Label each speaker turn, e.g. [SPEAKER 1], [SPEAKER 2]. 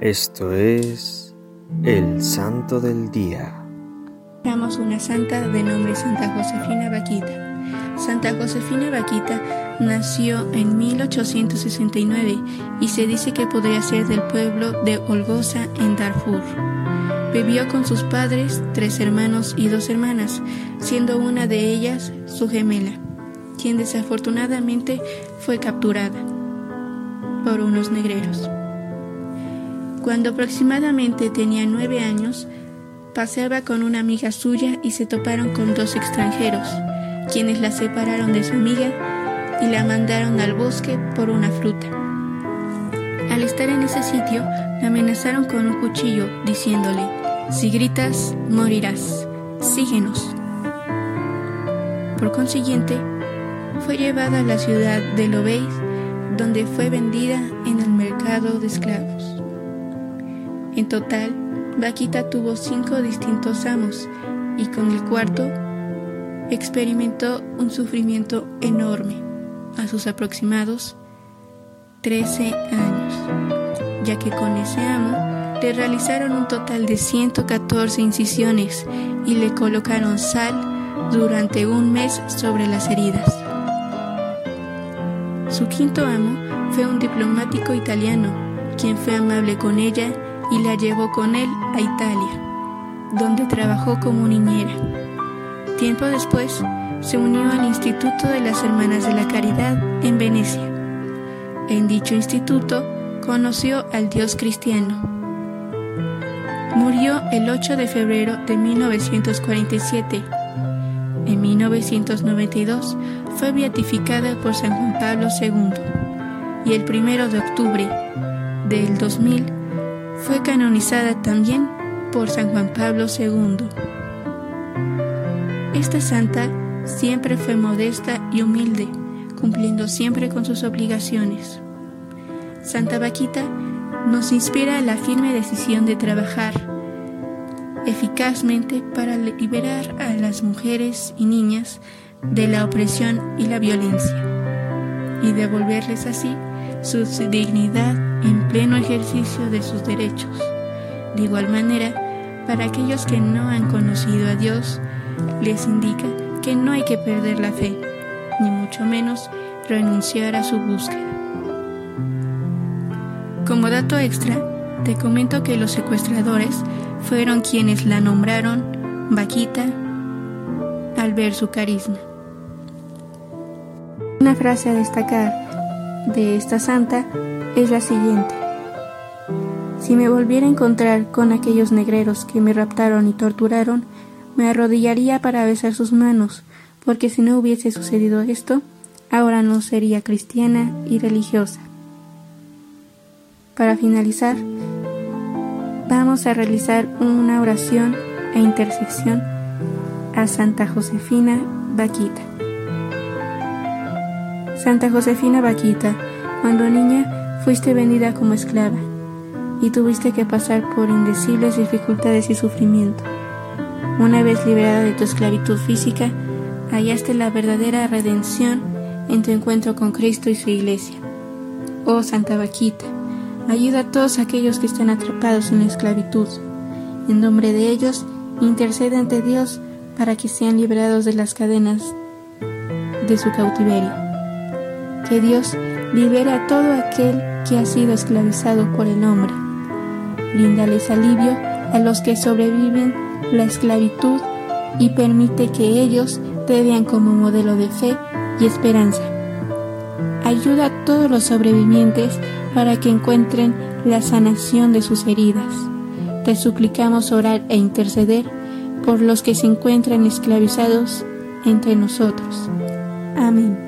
[SPEAKER 1] Esto es el Santo del Día.
[SPEAKER 2] Damos una santa de nombre Santa Josefina Vaquita. Santa Josefina Vaquita nació en 1869 y se dice que podría ser del pueblo de Olgoza en Darfur. Vivió con sus padres, tres hermanos y dos hermanas, siendo una de ellas su gemela, quien desafortunadamente fue capturada por unos negreros. Cuando aproximadamente tenía nueve años, paseaba con una amiga suya y se toparon con dos extranjeros, quienes la separaron de su amiga y la mandaron al bosque por una fruta. Al estar en ese sitio, la amenazaron con un cuchillo, diciéndole, si gritas, morirás, síguenos. Por consiguiente, fue llevada a la ciudad de Lobeis, donde fue vendida en el mercado de esclavos. En total, Vaquita tuvo cinco distintos amos y con el cuarto experimentó un sufrimiento enorme a sus aproximados 13 años, ya que con ese amo le realizaron un total de 114 incisiones y le colocaron sal durante un mes sobre las heridas. Su quinto amo fue un diplomático italiano, quien fue amable con ella y la llevó con él a Italia, donde trabajó como niñera. Tiempo después, se unió al Instituto de las Hermanas de la Caridad en Venecia. En dicho instituto conoció al Dios cristiano. Murió el 8 de febrero de 1947. En 1992 fue beatificada por San Juan Pablo II y el 1 de octubre del 2000 fue canonizada también por San Juan Pablo II. Esta santa siempre fue modesta y humilde, cumpliendo siempre con sus obligaciones. Santa Vaquita nos inspira la firme decisión de trabajar eficazmente para liberar a las mujeres y niñas de la opresión y la violencia y devolverles así su dignidad en pleno ejercicio de sus derechos. De igual manera, para aquellos que no han conocido a Dios, les indica que no hay que perder la fe, ni mucho menos renunciar a su búsqueda. Como dato extra, te comento que los secuestradores fueron quienes la nombraron Vaquita al ver su carisma. Una frase a destacar de esta santa es la siguiente. Si me volviera a encontrar con aquellos negreros que me raptaron y torturaron, me arrodillaría para besar sus manos, porque si no hubiese sucedido esto, ahora no sería cristiana y religiosa. Para finalizar, vamos a realizar una oración e intersección a Santa Josefina Vaquita. Santa Josefina Vaquita, cuando niña fuiste vendida como esclava y tuviste que pasar por indecibles dificultades y sufrimiento. Una vez liberada de tu esclavitud física, hallaste la verdadera redención en tu encuentro con Cristo y su iglesia. Oh Santa Vaquita, ayuda a todos aquellos que están atrapados en la esclavitud. En nombre de ellos, intercede ante Dios para que sean liberados de las cadenas de su cautiverio que Dios libere a todo aquel que ha sido esclavizado por el hombre. Bríndales alivio a los que sobreviven la esclavitud y permite que ellos te vean como modelo de fe y esperanza. Ayuda a todos los sobrevivientes para que encuentren la sanación de sus heridas. Te suplicamos orar e interceder por los que se encuentran esclavizados entre nosotros. Amén.